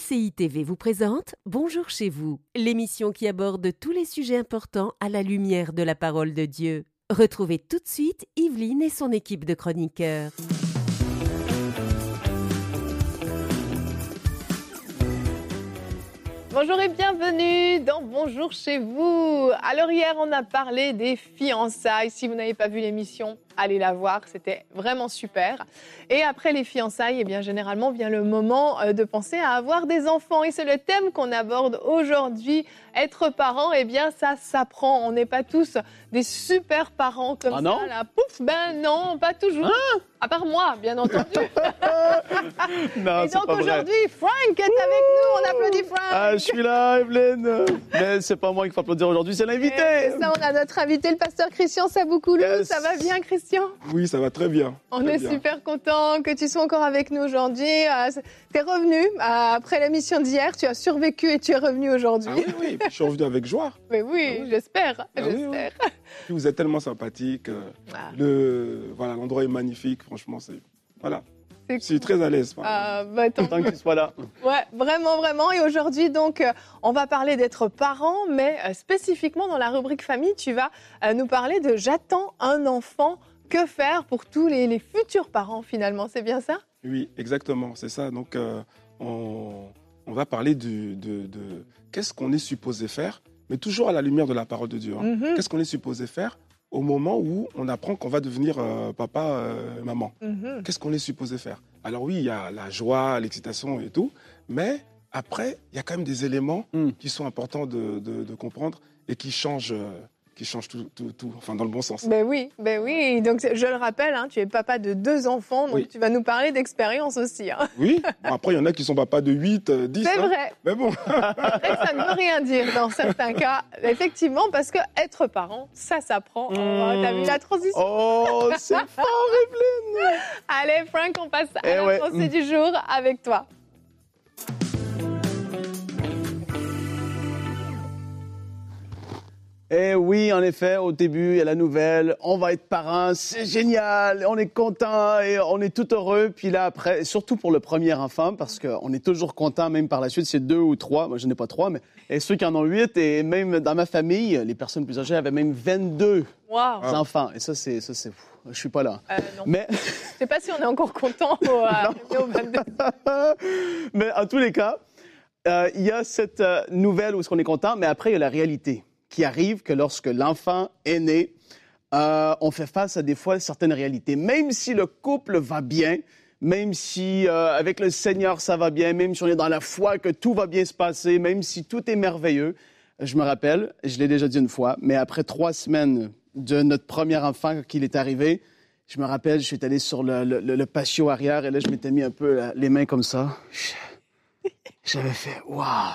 MCI TV vous présente Bonjour chez vous, l'émission qui aborde tous les sujets importants à la lumière de la parole de Dieu. Retrouvez tout de suite Yveline et son équipe de chroniqueurs. Bonjour et bienvenue dans Bonjour chez vous. Alors hier, on a parlé des fiançailles. Si vous n'avez pas vu l'émission, allez la voir, c'était vraiment super. Et après les fiançailles, eh bien généralement vient le moment euh, de penser à avoir des enfants et c'est le thème qu'on aborde aujourd'hui. Être parent, eh bien ça s'apprend. On n'est pas tous des super parents comme Ah ça. non là. Pouf, ben non, pas toujours. Hein à part moi, bien entendu. Non, et donc aujourd'hui, Frank est avec nous. On applaudit Frank. Ah, je suis là, Evelyne. Mais c'est pas moi qu'il faut applaudir aujourd'hui, c'est l'invité. Ça, on a notre invité, le pasteur Christian Saboukoulou. Yes. Ça va bien, Christian Oui, ça va très bien. On Très est bien. super content que tu sois encore avec nous aujourd'hui. tu es revenu euh, après l'émission d'hier. Tu as survécu et tu es revenu aujourd'hui. Ah oui, oui, je suis revenu avec joie. Mais oui, Ah oui. j'espère. Ah oui, j'espère. Puis Vous êtes tellement sympathique. euh, Ah. Le, voilà, l'endroit est magnifique. Franchement, c'est, voilà. C'est Je suis très à l'aise. Ah, bah, tant Tant que tu sois là. Ouais, vraiment, vraiment. Et aujourd'hui, donc, euh, on va parler d'être parent, mais euh, spécifiquement dans la rubrique famille, tu vas euh, nous parler de j'attends un enfant. Que faire pour tous les, les futurs parents, finalement C'est bien ça? Oui, exactement, c'est ça. Donc, euh, on, on va parler du- de, de qu'est-ce qu'on est supposé faire, mais toujours à la lumière de la parole de Dieu. hein. Mhm, Qu'est-ce qu'on est supposé faire au moment où on apprend qu'on va devenir euh, papa, euh, maman? Mhm. Qu'est-ce qu'on est supposé faire? Alors oui, il y a la joie, l'excitation et tout, mais après, il y a quand même des éléments Mm. qui sont importants de, de- de comprendre et qui changent, euh, qui changent tout, tout, tout, enfin dans le bon sens. Ben oui, ben oui. Donc, je le rappelle, hein, tu es papa de deux enfants, donc Oui. tu vas nous parler d'expérience aussi. hein. Oui, Bon, après, il y en a qui sont papas de 8, euh, 10. C'est hein. vrai. Mais bon, ça ne veut rien dire dans certains cas, effectivement, parce que être parent, ça s'apprend. Oh, Mm. T'as vu la transition? Oh, c'est fort, Evelyne. Allez, Frank, on passe à Eh la ouais. pensée du jour avec toi. Eh oui, en effet, au début, il y a la nouvelle, on va être parents, c'est génial, on est content et on est tout heureux. Puis là, après, surtout pour le premier enfant, parce qu'on est toujours content, même par la suite, c'est deux ou trois. Moi, je n'ai pas trois, mais et ceux qui en ont huit, et même dans ma famille, les personnes plus âgées avaient même 22 Waouh. enfants. Et ça, c'est, ça, c'est, fou. je suis pas là. Euh, non. Mais, Je sais pas si on est encore content au, euh, au 22. mais en tous les cas, euh, il y a cette euh, nouvelle où est-ce qu'on est content, mais après, il y a la réalité qui arrive que lorsque l'enfant est né, euh, on fait face à des fois certaines réalités. Même si le couple va bien, même si euh, avec le Seigneur ça va bien, même si on est dans la foi que tout va bien se passer, même si tout est merveilleux, je me rappelle, je l'ai déjà dit une fois, mais après trois semaines de notre premier enfant qu'il est arrivé, je me rappelle, je suis allé sur le, le- patio arrière et là, je m'étais mis un peu la- les mains comme ça. J'avais fait, waouh,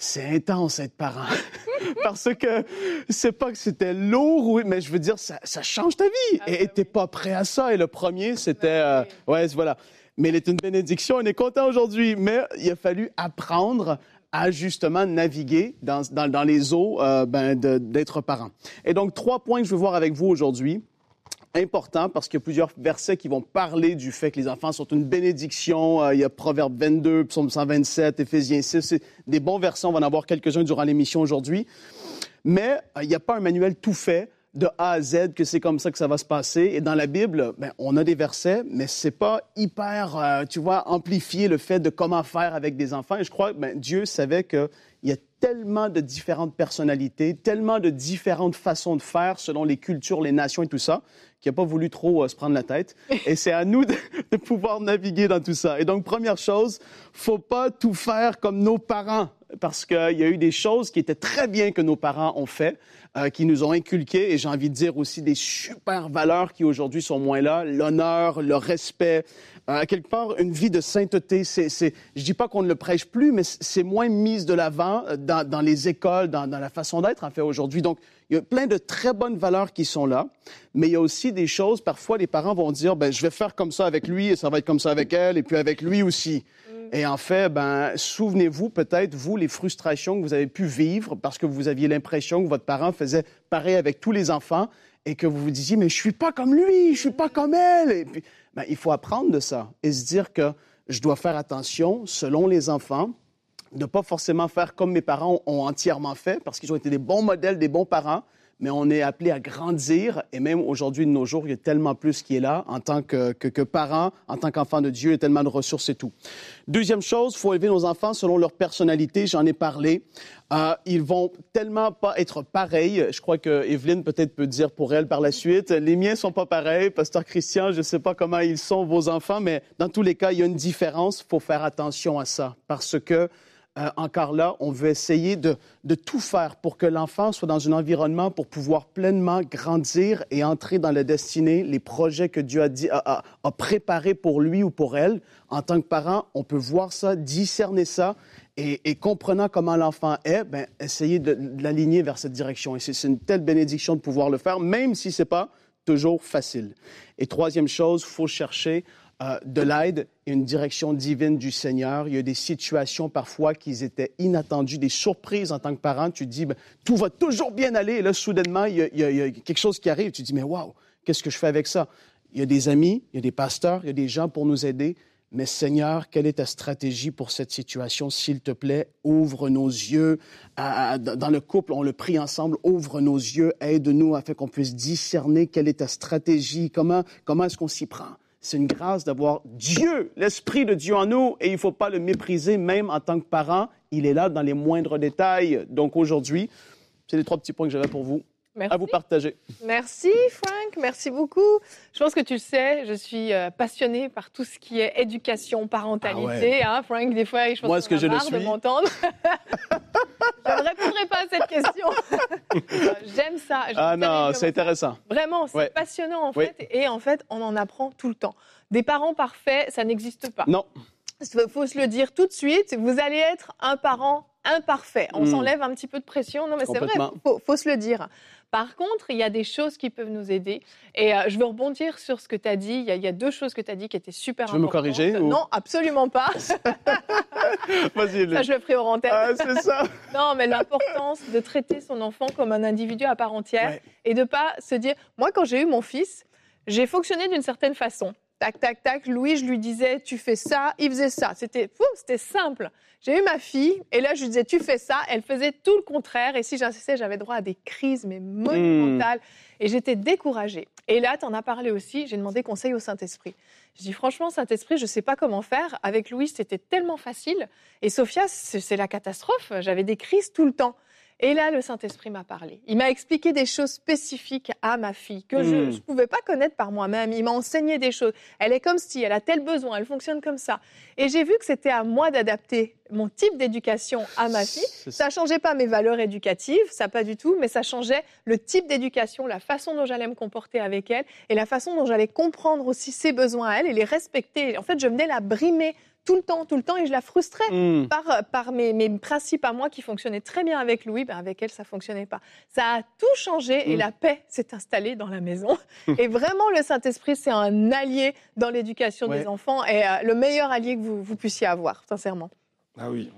c'est intense être parent. Parce que c'est pas que c'était lourd, oui, mais je veux dire, ça, ça change ta vie. Ah, et t'es pas prêt à ça. Et le premier, c'était, euh, ouais, voilà. Mais il est une bénédiction. On est content aujourd'hui. Mais il a fallu apprendre à justement naviguer dans, dans, dans les eaux euh, ben, d'être parent. Et donc, trois points que je veux voir avec vous aujourd'hui important parce qu'il y a plusieurs versets qui vont parler du fait que les enfants sont une bénédiction. Euh, il y a Proverbe 22, Psaume 127, Éphésiens 6. C'est des bons versets. On va en avoir quelques-uns durant l'émission aujourd'hui. Mais euh, il n'y a pas un manuel tout fait de A à Z que c'est comme ça que ça va se passer. Et dans la Bible, ben, on a des versets, mais c'est pas hyper, euh, tu vois, amplifié le fait de comment faire avec des enfants. Et je crois que ben, Dieu savait qu'il y a tellement de différentes personnalités, tellement de différentes façons de faire selon les cultures, les nations et tout ça, qu'il n'a pas voulu trop euh, se prendre la tête. Et c'est à nous de, pouvoir naviguer dans tout ça. Et donc, première chose, faut pas tout faire comme nos parents, parce qu'il y a eu des choses qui étaient très bien que nos parents ont fait, euh, qui nous ont inculqué, et j'ai envie de dire aussi des super valeurs qui aujourd'hui sont moins là, l'honneur, le respect, à quelque part une vie de sainteté. C'est, c'est, je dis pas qu'on ne le prêche plus, mais c'est moins mise de l'avant euh, dans, dans les écoles, dans, dans la façon d'être en fait aujourd'hui. Donc, il y a plein de très bonnes valeurs qui sont là, mais il y a aussi des choses, parfois les parents vont dire, ben, je vais faire comme ça avec lui, et ça va être comme ça avec elle, et puis avec lui aussi. Et en fait, ben, souvenez-vous peut-être, vous, les frustrations que vous avez pu vivre parce que vous aviez l'impression que votre parent faisait pareil avec tous les enfants et que vous vous disiez, mais je suis pas comme lui, je suis pas comme elle. Et puis, ben, il faut apprendre de ça et se dire que je dois faire attention selon les enfants de pas forcément faire comme mes parents ont entièrement fait, parce qu'ils ont été des bons modèles, des bons parents, mais on est appelé à grandir. Et même aujourd'hui, de nos jours, il y a tellement plus qui est là en tant que, que, que parent, en tant qu'enfant de Dieu, il y a tellement de ressources et tout. Deuxième chose, il faut élever nos enfants selon leur personnalité. J'en ai parlé. Euh, ils vont tellement pas être pareils. Je crois que Evelyne peut-être peut dire pour elle par la suite. Les miens sont pas pareils. Pasteur Christian, je ne sais pas comment ils sont vos enfants, mais dans tous les cas, il y a une différence. Il faut faire attention à ça parce que euh, encore là, on veut essayer de, de tout faire pour que l'enfant soit dans un environnement pour pouvoir pleinement grandir et entrer dans la destinée, les projets que Dieu a, a, préparés pour lui ou pour elle. En tant que parent, on peut voir ça, discerner ça et, et comprenant comment l'enfant est, ben, essayer de, de l'aligner vers cette direction. Et c'est une telle bénédiction de pouvoir le faire, même si ce n'est pas toujours facile. Et troisième chose, il faut chercher euh, de l'aide et une direction divine du Seigneur. Il y a des situations parfois qui étaient inattendues, des surprises en tant que parent. Tu dis, ben, tout va toujours bien aller. Et là, soudainement, il y, a, il, y a, il y, a, quelque chose qui arrive. Tu dis, mais waouh, qu'est-ce que je fais avec ça? Il y a des amis, il y a des pasteurs, il y a des gens pour nous aider. Mais Seigneur, quelle est ta stratégie pour cette situation? S'il te plaît, ouvre nos yeux. Dans le couple, on le prie ensemble, ouvre nos yeux, aide-nous afin qu'on puisse discerner quelle est ta stratégie, comment, comment est-ce qu'on s'y prend? C'est une grâce d'avoir Dieu, l'Esprit de Dieu en nous, et il ne faut pas le mépriser, même en tant que parent. Il est là dans les moindres détails. Donc aujourd'hui, c'est les trois petits points que j'avais pour vous. Merci. À vous partager. Merci Frank, merci beaucoup. Je pense que tu le sais, je suis euh, passionnée par tout ce qui est éducation, parentalité. Ah ouais. hein, Frank, des fois, je pense Moi, ce que je marre le suis. de m'entendre. je ne répondrai pas à cette question. J'aime ça. Ah non, c'est intéressant. Vraiment, c'est ouais. passionnant en fait. Oui. Et en fait, on en apprend tout le temps. Des parents parfaits, ça n'existe pas. Non. Il faut se le dire tout de suite. Vous allez être un parent imparfait. On mmh. s'enlève un petit peu de pression. Non, mais c'est vrai, il faut, faut, se le dire. Par contre, il y a des choses qui peuvent nous aider. Et euh, je veux rebondir sur ce que tu as dit. Il y, a, il y, a, deux choses que tu as dit qui étaient super tu veux importantes. me corriger ou... Non, absolument pas. Vas-y, Ça, je le ferai au antenne. Ah, c'est ça. non, mais l'importance de traiter son enfant comme un individu à part entière ouais. et de pas se dire. Moi, quand j'ai eu mon fils, j'ai fonctionné d'une certaine façon. Tac, tac, tac. Louis, je lui disais, tu fais ça, il faisait ça. C'était, c'était simple. J'ai eu ma fille, et là, je lui disais, tu fais ça. Elle faisait tout le contraire. Et si j'insistais, j'avais droit à des crises, mais monumentales. Mmh. Et j'étais découragée. Et là, tu en as parlé aussi. J'ai demandé conseil au Saint-Esprit. Je dis, franchement, Saint-Esprit, je ne sais pas comment faire. Avec Louis, c'était tellement facile. Et Sophia, c'est la catastrophe. J'avais des crises tout le temps. Et là, le Saint-Esprit m'a parlé. Il m'a expliqué des choses spécifiques à ma fille que mmh. je ne pouvais pas connaître par moi-même. Il m'a enseigné des choses. Elle est comme si, elle a tel besoin, elle fonctionne comme ça. Et j'ai vu que c'était à moi d'adapter mon type d'éducation à ma fille. Ça ne changeait pas mes valeurs éducatives, ça pas du tout, mais ça changeait le type d'éducation, la façon dont j'allais me comporter avec elle et la façon dont j'allais comprendre aussi ses besoins à elle et les respecter. En fait, je venais la brimer tout le temps, tout le temps, et je la frustrais mmh. par, par mes, mes, principes à moi qui fonctionnaient très bien avec Louis, ben avec elle, ça fonctionnait pas. Ça a tout changé mmh. et la paix s'est installée dans la maison. et vraiment, le Saint-Esprit, c'est un allié dans l'éducation ouais. des enfants et euh, le meilleur allié que vous, vous puissiez avoir, sincèrement. Ah oui,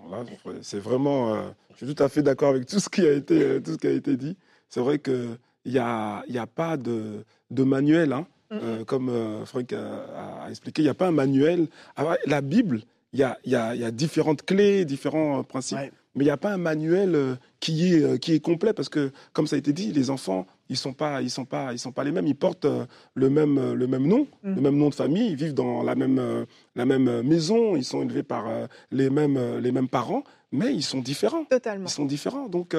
c'est vraiment. Euh, je suis tout à fait d'accord avec tout ce qui a été, euh, tout ce qui a été dit. C'est vrai qu'il n'y a, y a pas de, de manuel. Hein. Euh, comme Franck a, a, expliqué, il n'y a pas un manuel. Alors, la Bible, il y a, y, a, y a, différentes clés, différents principes, ouais. mais il n'y a pas un manuel qui est, qui est complet parce que, comme ça a été dit, les enfants, ils sont pas, ils sont pas, ils sont pas les mêmes. Ils portent le même, le même nom, mm. le même nom de famille. Ils vivent dans la même, la même maison. Ils sont élevés par les mêmes, les mêmes parents, mais ils sont différents. Totalement. Ils sont différents. Donc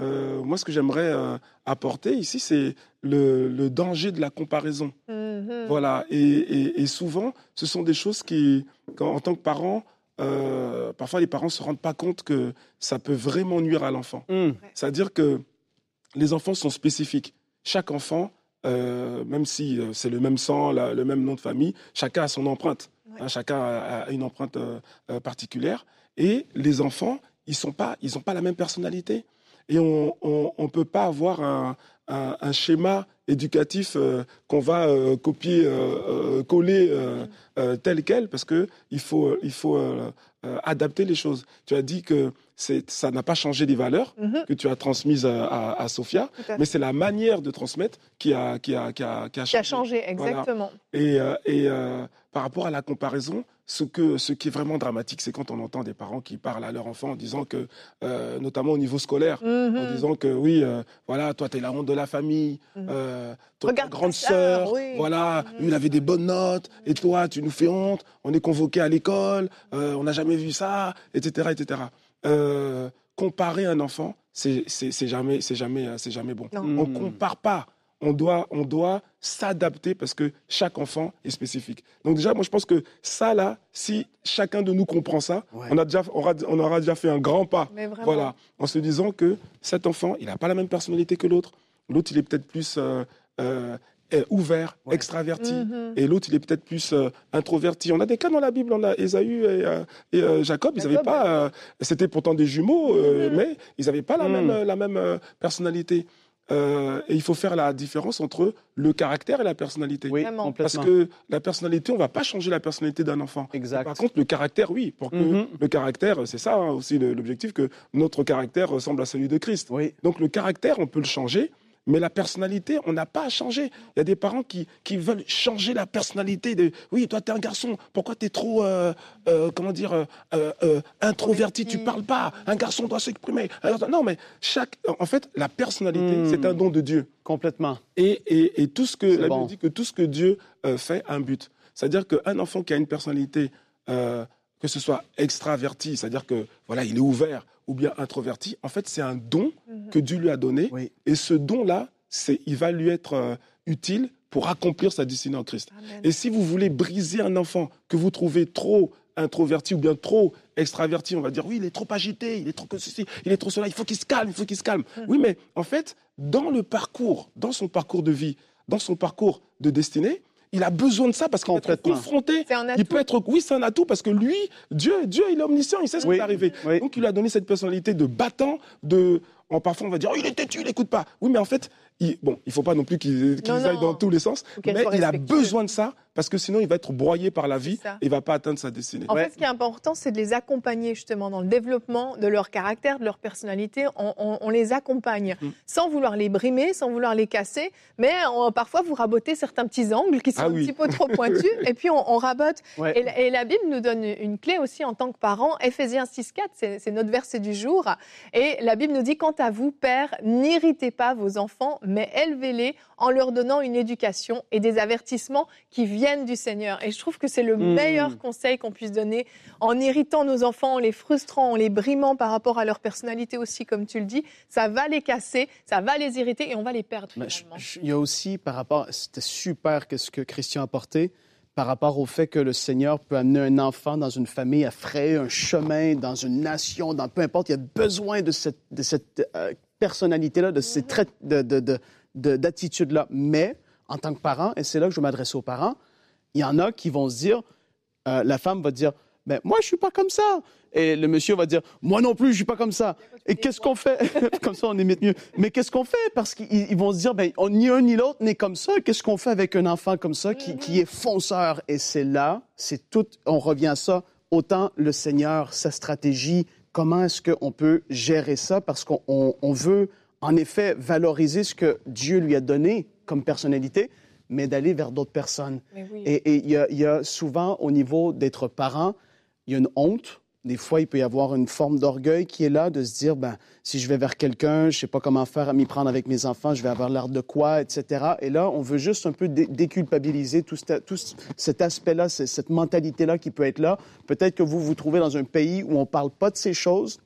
euh, moi, ce que j'aimerais euh, apporter ici, c'est le, le, danger de la comparaison. Mm -hmm. Voilà. Et, et, et, souvent, ce sont des choses qui, quand, en tant que parent, euh, parfois les parents ne se rendent pas compte que ça peut vraiment nuire à l'enfant. Mm. C'est-à-dire que les enfants sont spécifiques. Chaque enfant, euh, même si c'est le même sang, la, le même nom de famille, chacun a son empreinte. Ouais. Hein, chacun a, a, une empreinte euh, particulière. Et les enfants, ils n'ont pas, ils pas la même personnalité et on ne peut pas avoir un, un, un schéma éducatif euh, qu'on va euh, copier, euh, coller tel quel, parce qu'il faut, il faut adapter les choses. Tu as dit que ça n'a pas changé les valeurs mm -hmm. que tu as transmises à, à, à mais c'est la manière de transmettre qui a, qui a, qui a, qui a changé. Qui a changé, exactement. Voilà. Et, et par rapport à la comparaison, ce, que, ce qui est vraiment dramatique, c'est quand on entend des parents qui parlent à leur enfant en disant que, euh, notamment au niveau scolaire, en Mhm. disant que oui, euh, voilà, toi, tu es la honte de la famille, Mhm. euh, toi, ta grande sœur, oui. voilà, Mhm. lui, il avait des bonnes notes, et toi, tu nous fais honte, on est convoqué à l'école, euh, on n'a jamais vu ça, etc. etc. Euh, comparer un enfant, c'est c'est- c'est jamais, c'est jamais, euh, c'est jamais bon. Non. On Mm. compare pas. On doit, on doit s'adapter parce que chaque enfant est spécifique. Donc déjà, moi, je pense que ça, là, si chacun de nous comprend ça, Ouais. on, a déjà, on, aura, on aura déjà fait un grand pas. Mais vraiment. Voilà, en se disant que cet enfant, il n'a pas la même personnalité que l'autre. L'autre, il est peut-être plus euh, ouvert, Ouais. extraverti. Mhm. Et l'autre, il est peut-être plus euh, introverti. On a des cas dans la Bible, on a Ésaü et, euh, et, euh, Jacob, ils n'avaient pas. euh, C'était pourtant des jumeaux, euh, Mhm. mais ils n'avaient pas la Mhm. même, la même euh, personnalité. Euh, et il faut faire la différence entre le caractère et la personnalité. Oui. Parce que la personnalité, on ne va pas changer la personnalité d'un enfant. Exact. Par contre, le caractère, oui. Pour que le caractère, c'est ça hein, aussi l'objectif, que notre caractère ressemble à celui de Christ. Oui. Donc le caractère, on peut le changer, mais la personnalité, on n'a pas à changer. Il y a des parents qui, qui veulent changer la personnalité. De, oui, toi, tu es un garçon, pourquoi tu es trop, euh, euh, comment dire, euh, introverti, tu parles pas, un garçon doit s'exprimer. Non, mais chaque, en fait, la personnalité, Hmm. c'est un don de Dieu. Complètement. Et, et, et tout ce que la bon. Bible dit que tout ce que Dieu fait a un but. C'est-à-dire qu'un enfant qui a une personnalité, que ce soit extraverti, c'est-à-dire que voilà, il est ouvert, ou bien introverti, en fait, c'est un don Mhm. que Dieu lui a donné. Oui. Et ce don-là, c'est, il va lui être euh, utile pour accomplir sa destinée en Christ. Amen. Et si vous voulez briser un enfant que vous trouvez trop introverti ou bien trop extraverti, on va dire oui, il est trop agité, il est trop que ceci, il est trop cela, il faut qu'il se calme, il faut qu'il se calme. Mhm. Oui, mais en fait, dans le parcours, dans son parcours de vie, dans son parcours de destinée, il a besoin de ça parce qu'il peut être Complètement. confronté. Un Il atout. peut être, oui, c'est un atout parce que lui, Dieu, Dieu, il est omniscient, il sait ce qui va arriver. Donc, il lui a donné cette personnalité de battant, de, en, parfois on va dire, oh, il est têtu, il n'écoute pas. Oui, mais en fait, il, bon, il faut pas non plus qu'il qu'il Non, aille non. dans tous les sens, mais il a besoin de ça parce que sinon il va être broyé par la vie et il va pas atteindre sa destinée. En Ouais. fait, ce qui est important, c'est de les accompagner justement dans le développement de leur caractère, de leur personnalité. On, on- on les accompagne Mm. sans vouloir les brimer, sans vouloir les casser, mais on- parfois vous rabotez certains petits angles qui sont Ah un oui. petit peu trop pointus, et puis on, on rabote. Ouais. Et, la- et la Bible nous donne une clé aussi en tant que parents. Éphésiens 6.4, c'est c'est notre verset du jour. Et la Bible nous dit, quant à vous, pères, n'irritez pas vos enfants, mais élevez-les en leur donnant une éducation et des avertissements qui viennent du Seigneur. Et je trouve que c'est le Mm. meilleur conseil qu'on puisse donner en irritant nos enfants, en les frustrant, en les brimant par rapport à leur personnalité aussi, comme tu le dis. Ça va les casser, ça va les irriter et on va les perdre il y a aussi par rapport, c'était super que ce que Christian a apporté, par rapport au fait que le Seigneur peut amener un enfant dans une famille à frayer un chemin, dans une nation, dans peu importe, il y a besoin de cette, de cette euh, personnalité-là, de ces traits de, de, de- de- d'attitude-là. Mais en tant que parent, et c'est là que je m'adresse aux parents, il y en a qui vont se dire, euh, la femme va dire, ben moi je suis pas comme ça, et le monsieur va dire, moi non plus je suis pas comme ça. Et qu'est-ce qu'on fait? Comme ça on imite mieux. Mais qu'est-ce qu'on fait? Parce qu'ils ils vont se dire, ben ni un ni l'autre n'est comme ça. Qu'est-ce qu'on fait avec un enfant comme ça qui, qui est fonceur? Et c'est là, c'est tout. On revient à ça. Autant le Seigneur, sa stratégie, comment est-ce qu'on peut gérer ça? Parce qu'on on- on veut en effet valoriser ce que Dieu lui a donné comme personnalité, mais d'aller vers d'autres personnes. Oui. Et il y, y a souvent, au niveau d'être parent, il y a une honte. Des fois, il peut y avoir une forme d'orgueil qui est là, de se dire, ben, si je vais vers quelqu'un, je sais pas comment faire à m'y prendre avec mes enfants, je vais avoir l'air de quoi, etc. Et là, on veut juste un peu dé- déculpabiliser tout, tout ce- cet aspect-là, ce- cette mentalité-là qui peut être là. Peut-être que vous vous trouvez dans un pays où on parle pas de ces choses,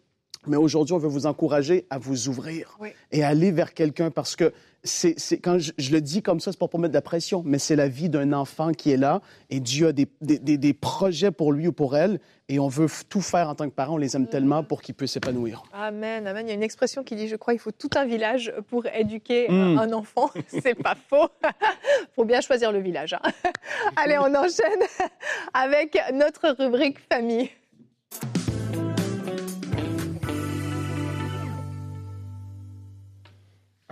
mais aujourd'hui, on veut vous encourager à vous ouvrir Oui. et aller vers quelqu'un parce que c'est, quand je, je le dis comme ça, c'est pas pour mettre de la pression, mais c'est la vie d'un enfant qui est là et Dieu a des, des, des- des projets pour lui ou pour elle et on veut tout faire en tant que parents. On les aime tellement pour qu'ils puissent s'épanouir. Amen, amen. Il y a une expression qui dit, je crois, il faut tout un village pour éduquer Mm. un enfant. C'est pas faux. faut bien choisir le village. hein. Allez, on enchaîne avec notre rubrique famille.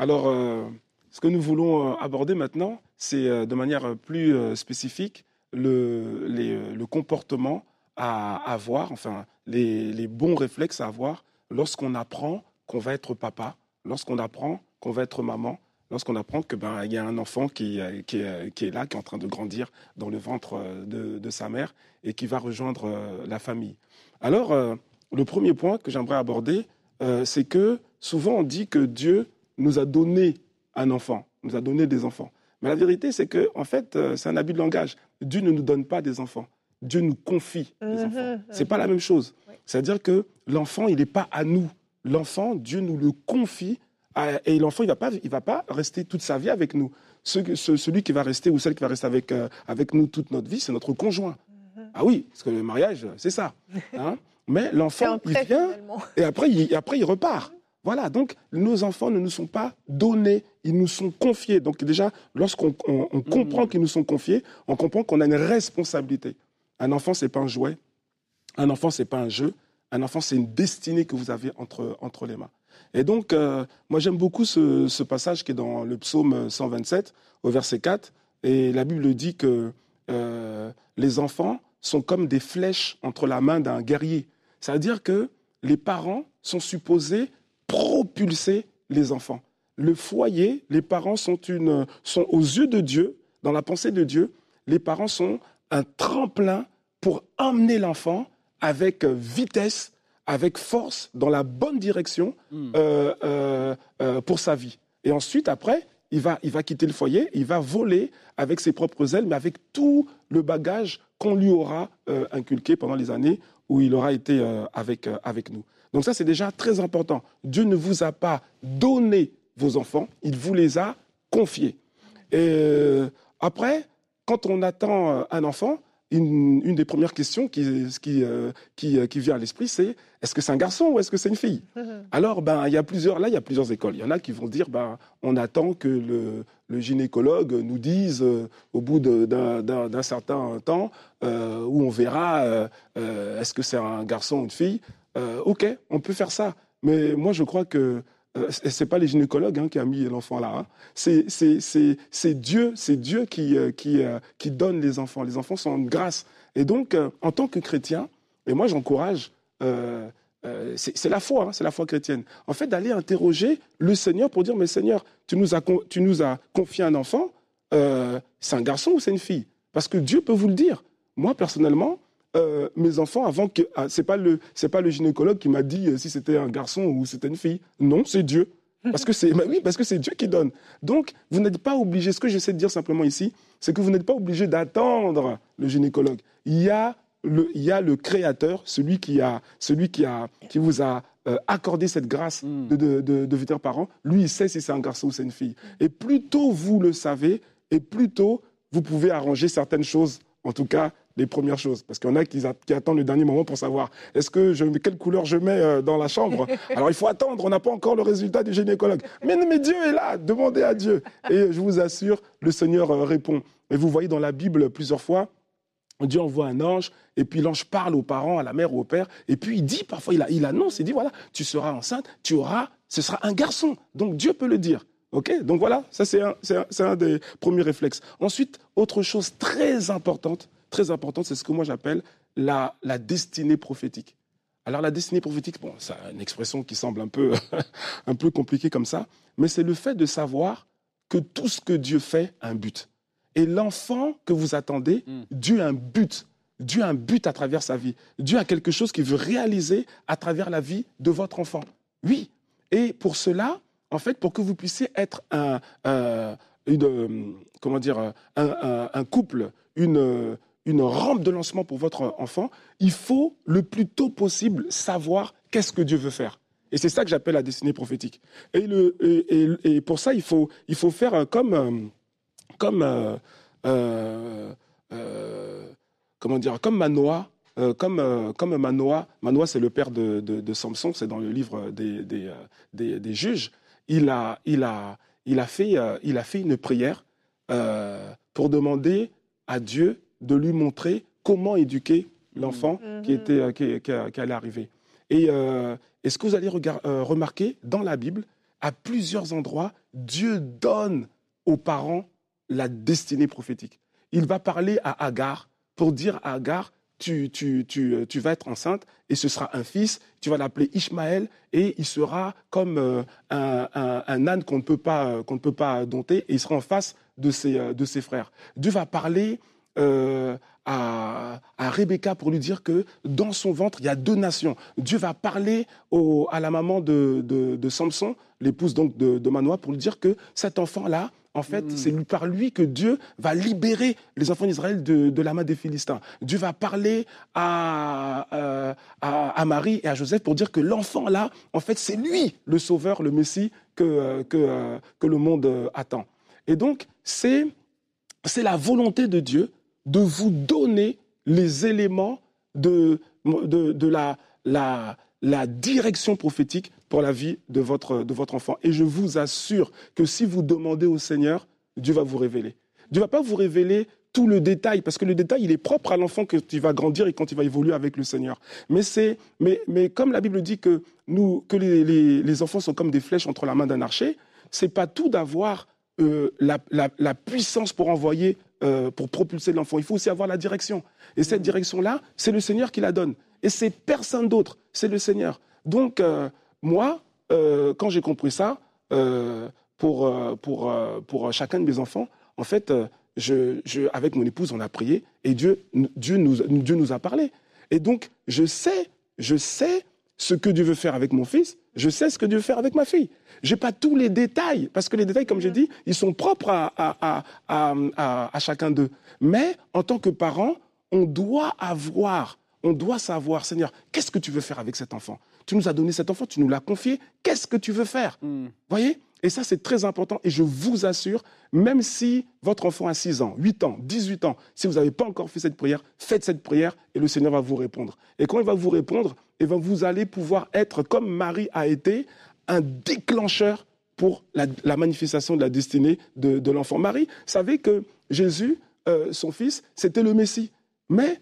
Alors, euh, ce que nous voulons euh, aborder maintenant, c'est euh, de manière plus spécifique le, le comportement à avoir, enfin, les, les bons réflexes à avoir lorsqu'on apprend qu'on va être papa, lorsqu'on apprend qu'on va être maman, lorsqu'on apprend que ben y a un enfant qui, qui, est, qui, est, là, qui est en train de grandir dans le ventre de, de sa mère et qui va rejoindre la famille. Alors, le premier point que j'aimerais aborder, c'est que souvent on dit que Dieu nous a donné un enfant, nous a donné des enfants. Mais la vérité, c'est que, en fait, c'est un abus de langage. Dieu ne nous donne pas des enfants. Dieu nous confie des mhm, enfants. Mhm. C'est pas la même chose. C'est-à-dire que l'enfant, il n'est pas à nous. L'enfant, Dieu nous le confie et l'enfant, il ne va, pas, va pas rester toute sa vie avec nous. celui qui va rester ou celle qui va rester avec, euh, avec nous toute notre vie, c'est notre conjoint. Mhm. Ah oui, parce que le mariage, c'est ça. Hein. Mais l'enfant, il vient et après il, après, il repart. Voilà, donc nos enfants ne nous sont pas donnés, ils nous sont confiés. Donc déjà, lorsqu'on comprend qu'ils nous sont confiés, on comprend qu'on a une responsabilité. Un enfant, ce n'est pas un jouet. Un enfant, ce n'est pas un jeu. Un enfant, c'est une destinée que vous avez entre, entre les mains. Et donc, euh, moi, j'aime beaucoup ce, passage qui est dans le psaume 127, au verset 4. Et la Bible dit que euh, les enfants sont comme des flèches entre la main d'un guerrier. C'est-à-dire que les parents sont supposés propulser les enfants. Le foyer, les parents sont, une, sont aux yeux de Dieu, dans la pensée de Dieu, les parents sont un tremplin pour emmener l'enfant avec vitesse, avec force, dans la bonne direction hmm. euh, euh, euh, pour sa vie. Et ensuite, après, il va, il va quitter le foyer, il va voler avec ses propres ailes, mais avec tout le bagage qu'on lui aura inculqué pendant les années où il aura été avec, avec nous. Donc ça, c'est déjà très important. Dieu ne vous a pas donné vos enfants, il vous les a confiés. Et après, quand on attend un enfant, une, des premières questions qui, qui, euh, euh, qui, vient à l'esprit, c'est est-ce que c'est un garçon ou est-ce que c'est une fille? Alors, ben, il y a plusieurs, là, il y a plusieurs écoles. Il y en a qui vont dire, ben, on attend que le, gynécologue nous dise, euh, au bout d'un certain temps, où on verra, est-ce que c'est un garçon ou une fille Ok, on peut faire ça. Mais moi, je crois que euh, ce n'est pas les gynécologues hein, qui a mis l'enfant là. Hein. C'est Dieu, c'est Dieu qui, euh, qui, euh, qui, donne les enfants. Les enfants sont une grâce. Et donc, en tant que chrétien, et moi j'encourage, c'est la foi, hein, c'est la foi chrétienne. En fait, d'aller interroger le Seigneur pour dire, mais Seigneur, tu nous as, tu nous as confié un enfant, c'est un garçon ou c'est une fille? Parce que Dieu peut vous le dire. Moi, personnellement, euh, mes enfants avant que ah, c'est pas le c'est pas le gynécologue qui m'a dit euh, si c'était un garçon ou c'était une fille. Non, c'est Dieu. Parce que c'est oui, parce que c'est Dieu qui donne. Donc, vous n'êtes pas obligé. Ce que j'essaie de dire simplement ici, c'est que vous n'êtes pas obligé d'attendre le gynécologue. Il y a le, il y a le créateur, celui qui a, celui qui a, qui vous a euh, accordé cette grâce mm. de, de, de, devenir parent. Lui, il sait si c'est un garçon ou c'est une fille. Et plus tôt vous le savez, et plus tôt vous pouvez arranger certaines choses, en tout cas les premières choses. Parce qu'il y en a qui, attendent le dernier moment pour savoir est-ce que je, quelle couleur je mets euh, dans la chambre? Alors il faut attendre, on n'a pas encore le résultat du gynécologue. Mais, mais Dieu est là, demandez à Dieu. Et je vous assure, le Seigneur euh, répond. Et vous voyez dans la Bible plusieurs fois, Dieu envoie un ange, et puis l'ange parle aux parents, à la mère ou au père, et puis il dit parfois, il, il annonce, il dit voilà, tu seras enceinte, tu auras, ce sera un garçon. Donc Dieu peut le dire. OK? Donc voilà, ça c'est un, un, des premiers réflexes. Ensuite, autre chose très importante, très importante, c'est ce que moi j'appelle la, la, destinée prophétique. Alors la destinée prophétique, bon, c'est une expression qui semble un peu, un peu compliquée comme ça, mais c'est le fait de savoir que tout ce que Dieu fait a un but. Et l'enfant que vous attendez, hmm. Dieu a un but. Dieu a un but à travers sa vie. Dieu a quelque chose qu'il veut réaliser à travers la vie de votre enfant. Oui. Et pour cela, en fait, pour que vous puissiez être un, une, comment dire, un couple, une, une rampe de lancement pour votre enfant, il faut le plus tôt possible savoir qu'est-ce que Dieu veut faire. Et c'est ça que j'appelle la destinée prophétique. Et, pour ça, il faut, il faut faire comme, comme, euh, euh, comment dire, comme Manoah. Euh, comme, comme Manoah, Manoah c'est le père de, de, Samson, c'est dans le livre des, des, des, juges. Il a, il, a, il, a fait, il a fait une prière pour demander à Dieu de lui montrer comment éduquer l'enfant qui, mhm. était, euh, qui, allait arriver. Et, euh, ce que vous allez euh, remarquer dans la Bible, à plusieurs endroits, Dieu donne aux parents la destinée prophétique. Il va parler à Agar pour dire à Agar, tu, tu, tu, tu, vas être enceinte et ce sera un fils, tu vas l'appeler Ishmaël et il sera comme un, un, un, âne qu'on ne, peut pas, qu'on ne peut pas dompter et il sera en face de ses, de ses frères. Dieu va parler euh, à, à, Rebecca pour lui dire que dans son ventre, il y a deux nations. Dieu va parler au, à la maman de, de, de Samson, l'épouse donc de, de, Manoah, pour lui dire que cet enfant-là, en fait, mm. c'est par lui que Dieu va libérer les enfants d'Israël de, de, la main des Philistins. Dieu va parler à, euh, à, à, Marie et à Joseph pour dire que l'enfant-là, en fait, c'est lui le sauveur, le Messie que, que, que le monde attend. Et donc, c'est la volonté de Dieu de vous donner les éléments de, de, de la, la, la, direction prophétique pour la vie de votre, de votre enfant. Et je vous assure que si vous demandez au Seigneur, Dieu va vous révéler. Dieu va pas vous révéler tout le détail, parce que le détail, il est propre à l'enfant que tu vas grandir et quand il va évoluer avec le Seigneur. Mais, mais, mais comme la Bible dit que, nous, que les, les, les enfants sont comme des flèches entre la main d'un archer, c'est pas tout d'avoir euh, la, la, la, puissance pour envoyer euh, pour propulser l'enfant. Il faut aussi avoir la direction. Et cette direction-là, c'est le Seigneur qui la donne. Et c'est personne d'autre, c'est le Seigneur. Donc, euh, moi, euh, quand j'ai compris ça, pour, pour, pour chacun de mes enfants, en fait, je, je, avec mon épouse, on a prié et Dieu, Dieu, nous, Dieu nous a parlé. Et donc, je sais, je sais ce que Dieu veut faire avec mon fils, je sais ce que Dieu veut faire avec ma fille. Je n'ai pas tous les détails, parce que les détails, comme j'ai mm. dit, ils sont propres à, à, à, à chacun d'eux. Mais en tant que parent, on doit avoir, on doit savoir, Seigneur, qu'est-ce que tu veux faire avec cet enfant? Tu nous as donné cet enfant, tu nous l'as confié, qu'est-ce que tu veux faire? Mm. Voyez? Et ça, c'est très important. Et je vous assure, même si votre enfant a 6 ans, 8 ans, 18 ans, si vous n'avez pas encore fait cette prière, faites cette prière et le Seigneur va vous répondre. Et quand il va vous répondre, eh bien, vous allez pouvoir être, comme Marie a été, un déclencheur pour la, manifestation de la destinée de, de l'enfant. Marie savait que Jésus, euh, son fils, c'était le Messie. Mais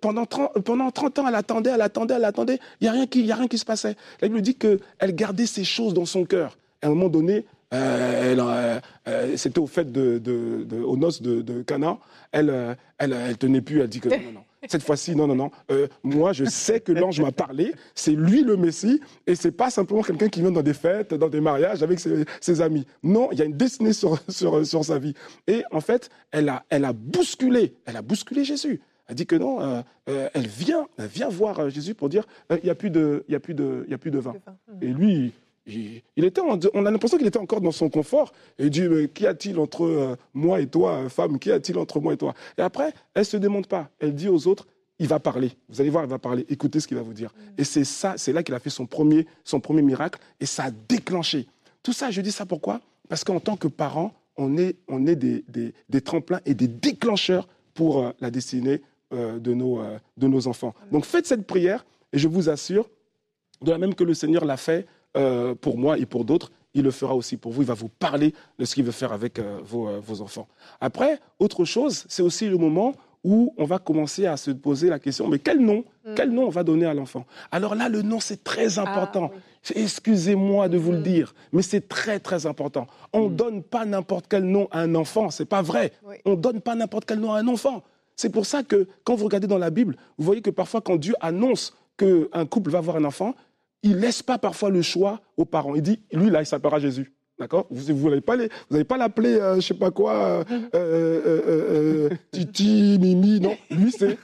pendant 30, pendant 30 ans, elle attendait, elle attendait, elle attendait. Il n'y a, rien qui, a rien qui se passait. La Bible dit qu'elle gardait ces choses dans son cœur à un moment donné, euh, euh, euh, c'était au fait de, de, de, aux noces de, de Cana, elle, euh, elle, elle tenait plus, elle dit que non, non, non. Cette fois-ci, non, non, non. Euh, moi, je sais que l'ange m'a parlé. C'est lui le Messie, et c'est pas simplement quelqu'un qui vient dans des fêtes, dans des mariages avec ses, ses amis. Non, il y a une destinée sur, sur, sur sa vie. Et en fait, elle a, elle a bousculé, elle a bousculé Jésus. Elle dit que non, euh, euh, elle vient, elle vient voir Jésus pour dire, il n'y a plus de, il y a plus de, il y a plus de vin. Et lui, il était on a l'impression qu'il était encore dans son confort. Et il dit, mais qu'y a-t-il entre euh, moi et toi, femme? Qu'y a-t-il entre moi et toi? Et après, elle ne se démonte pas. Elle dit aux autres, il va parler. Vous allez voir, il va parler. Écoutez ce qu'il va vous dire. Et c'est ça, c'est là qu'il a fait son premier, son premier miracle. Et ça a déclenché. Tout ça, je dis ça pourquoi? Parce qu'en tant que parents, on est, on est des, des, des tremplins et des déclencheurs pour euh, la destinée euh, de, nos, de nos enfants. Donc faites cette prière et je vous assure, de la même que le Seigneur l'a fait euh, pour moi et pour d'autres, il le fera aussi pour vous. Il va vous parler de ce qu'il veut faire avec euh, vos, euh, vos, enfants. Après, autre chose, c'est aussi le moment où on va commencer à se poser la question, mais quel nom mm. Quel nom on va donner à l'enfant? Alors là, le nom, c'est très ah, important. Ah, oui. Excusez-moi de vous mm. le dire, mais c'est très, très important. On ne mm. donne pas n'importe quel nom à un enfant, c'est pas vrai. Oui. On ne donne pas n'importe quel nom à un enfant. C'est pour ça que quand vous regardez dans la Bible, vous voyez que parfois quand Dieu annonce qu'un couple va avoir un enfant, il laisse pas parfois le choix aux parents. Il dit, lui, là, il s'appellera Jésus. D'accord? Vous vous n'allez pas l'appeler, euh, je sais pas quoi, euh, euh, euh, Titi, Mimi, non? Lui, c'est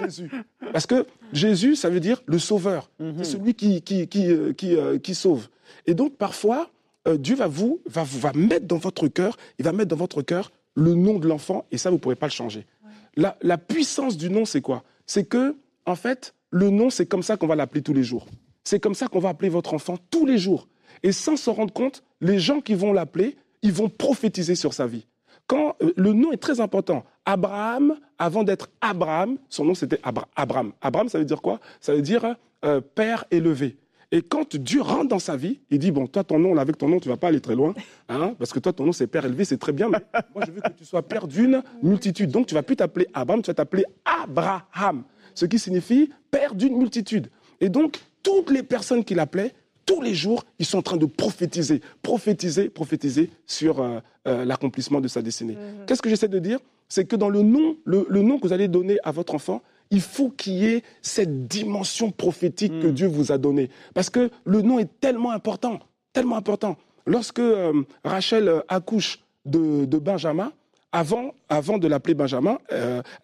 Jésus. Parce que Jésus, ça veut dire le sauveur. Mm -hmm. C'est celui qui, qui, qui, qui, qui, sauve. Et donc, parfois, Dieu va vous, va, va mettre dans votre cœur, il va mettre dans votre cœur le nom de l'enfant, et ça, vous ne pourrez pas le changer. Ouais. La, la puissance du nom, c'est quoi? C'est que, en fait, le nom, c'est comme ça qu'on va l'appeler tous les jours. C'est comme ça qu'on va appeler votre enfant tous les jours. Et sans s'en rendre compte, les gens qui vont l'appeler, ils vont prophétiser sur sa vie. Quand euh, le nom est très important. Abraham, avant d'être Abraham, son nom c'était Abra Abraham. Abraham, ça veut dire quoi? Ça veut dire euh, père élevé. Et quand Dieu rentre dans sa vie, il dit bon, toi ton nom, là, avec ton nom, tu vas pas aller très loin, hein, parce que toi ton nom c'est père élevé, c'est très bien, mais moi je veux que tu sois père d'une multitude. Donc tu vas plus t'appeler Abraham, tu vas t'appeler Abraham, ce qui signifie père d'une multitude. Et donc toutes les personnes qui l'appelaient, tous les jours, ils sont en train de prophétiser, prophétiser, prophétiser sur euh, euh, l'accomplissement de sa destinée. -hmm. Qu'est-ce que j'essaie de dire? C'est que dans le nom, le, le, nom que vous allez donner à votre enfant, il faut qu'il y ait cette dimension prophétique que Mm. Dieu vous a donnée. Parce que le nom est tellement important, tellement important. Lorsque euh, Rachel accouche de, de Benjamin, avant, avant de l'appeler Benjamin,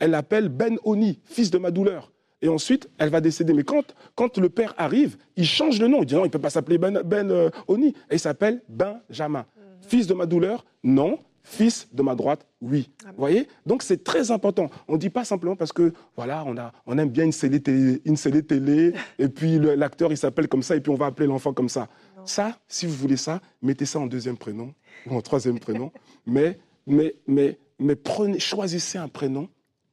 elle l'appelle Ben Oni, fils de ma douleur. Et ensuite, elle va décéder. Mais quand, quand le père arrive, il change le nom. Il dit non, il ne peut pas s'appeler Ben, ben euh, Oni. Et il s'appelle Benjamin. Fils de ma douleur Non. Fils de ma droite, oui. Ah. Vous voyez? Donc c'est très important. On ne dit pas simplement parce que voilà, on, a, on aime bien une série télé, une série télé et puis l'acteur il s'appelle comme ça et puis on va appeler l'enfant comme ça. Non. Ça, si vous voulez ça, mettez ça en deuxième prénom ou en troisième prénom. Mais, mais, mais, mais prenez, choisissez un prénom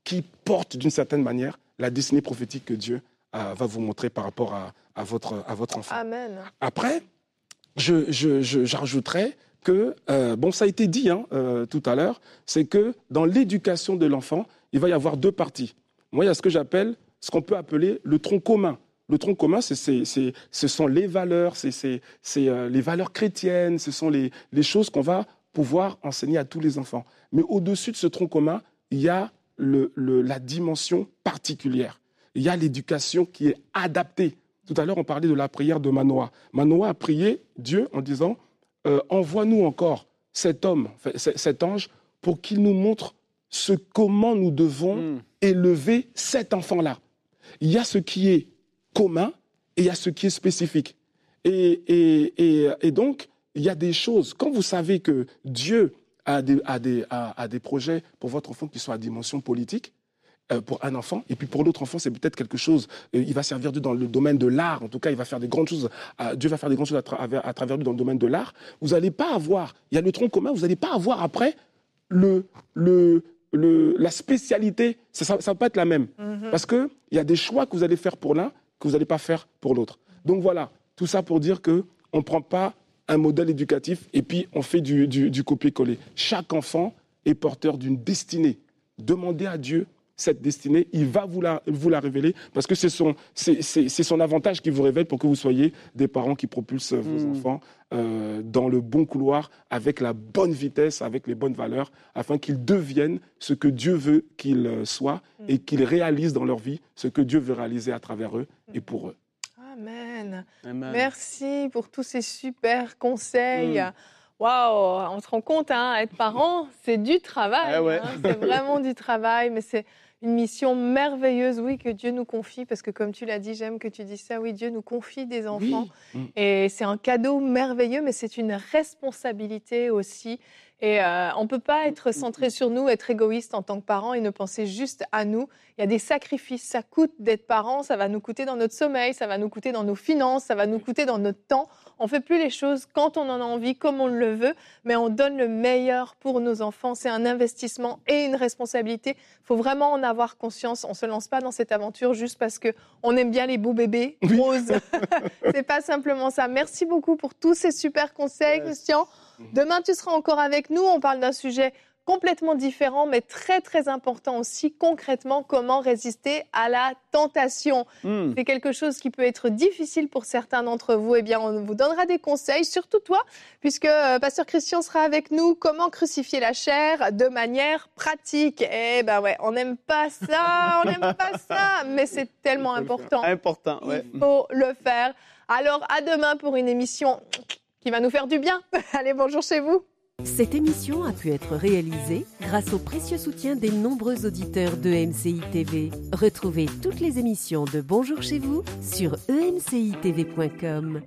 qui porte d'une certaine manière la destinée prophétique que Dieu euh, va vous montrer par rapport à, à votre, à votre enfant. Amen. Après, je, je, je- j'ajouterais que, euh, bon, ça a été dit hein, euh, tout à l'heure, c'est que dans l'éducation de l'enfant, il va y avoir deux parties. Moi, il y a ce que j'appelle, ce qu'on peut appeler le tronc commun. Le tronc commun, c'est, c'est- c'est- ce sont les valeurs, c'est, les valeurs chrétiennes, ce sont les, les choses qu'on va pouvoir enseigner à tous les enfants. Mais au-dessus de ce tronc commun, il y a le- le- la dimension particulière. Il y a l'éducation qui est adaptée. Tout à l'heure, on parlait de la prière de Manoah. Manoah a prié Dieu en disant euh, Envoie-nous encore cet homme, cet ange, pour qu'il nous montre ce comment nous devons Mm. élever cet enfant-là. Il y a ce qui est commun et il y a ce qui est spécifique. Et, et- et- et donc, il y a des choses. Quand vous savez que Dieu a des, a des- a des projets pour votre enfant qui sont à dimension politique, euh, pour un enfant, et puis pour l'autre enfant, c'est peut-être quelque chose, euh, il va servir Dieu dans le domaine de l'art, en tout cas, il va faire des grandes choses, Dieu va faire des grandes choses à, travers, à travers lui dans le domaine de l'art, vous n'allez pas avoir, il y a le tronc commun, vous n'allez pas avoir après le, le, le, la spécialité, ça ne va pas être la même. Mhm. Parce qu'il y a des choix que vous allez faire pour l'un que vous n'allez pas faire pour l'autre. Donc voilà, tout ça pour dire que on ne prend pas un modèle éducatif et puis on fait du, du- du copier-coller. Chaque enfant est porteur d'une destinée. Demandez à Dieu cette destinée, il va vous la, vous la révéler parce que c'est son, c'est, son avantage qui vous révèle pour que vous soyez des parents qui propulsent vos Mm. enfants euh, dans le bon couloir, avec la bonne vitesse, avec les bonnes valeurs, afin qu'ils deviennent ce que Dieu veut qu'ils euh, soient et qu'ils réalisent dans leur vie ce que Dieu veut réaliser à travers eux et pour eux. Amen. Amen. Merci pour tous ces super conseils. Mm. Waouh, on se rend compte, hein, être parent, c'est du travail. Ouais. hein, c'est vraiment du travail, mais c'est une mission merveilleuse, oui, que Dieu nous confie, parce que comme tu l'as dit, j'aime que tu dises ça, oui, Dieu nous confie des enfants. Oui. Mm. Et c'est un cadeau merveilleux, mais c'est une responsabilité aussi. Et euh, on ne peut pas être centré sur nous, être égoïste en tant que parent et ne penser juste à nous. Il y a des sacrifices. Ça coûte d'être parent, ça va nous coûter dans notre sommeil, ça va nous coûter dans nos finances, ça va nous coûter dans notre temps. On fait plus les choses quand on en a envie, comme on le veut, mais on donne le meilleur pour nos enfants. C'est un investissement et une responsabilité. Il faut vraiment en avoir conscience. On se lance pas dans cette aventure juste parce que on aime bien les beaux bébés roses. C'est pas simplement ça. Merci beaucoup pour tous ces super conseils, Yes. Christian. Demain, tu seras encore avec nous. On parle d'un sujet complètement différent, mais très, très important aussi. Concrètement, comment résister à la tentation. Mm. C'est quelque chose qui peut être difficile pour certains d'entre vous. Eh bien, on vous donnera des conseils, surtout toi, puisque euh, Pasteur Christian sera avec nous. Comment crucifier la chair de manière pratique? Eh ben ouais, on n'aime pas ça, on n'aime pas ça, mais c'est tellement important. Important, ouais. Il faut le faire. Alors, à demain pour une émission qui va nous faire du bien. Allez, bonjour chez vous. Cette émission a pu être réalisée grâce au précieux soutien des nombreux auditeurs de MCI TV. Retrouvez toutes les émissions de Bonjour chez vous sur emcitv.com.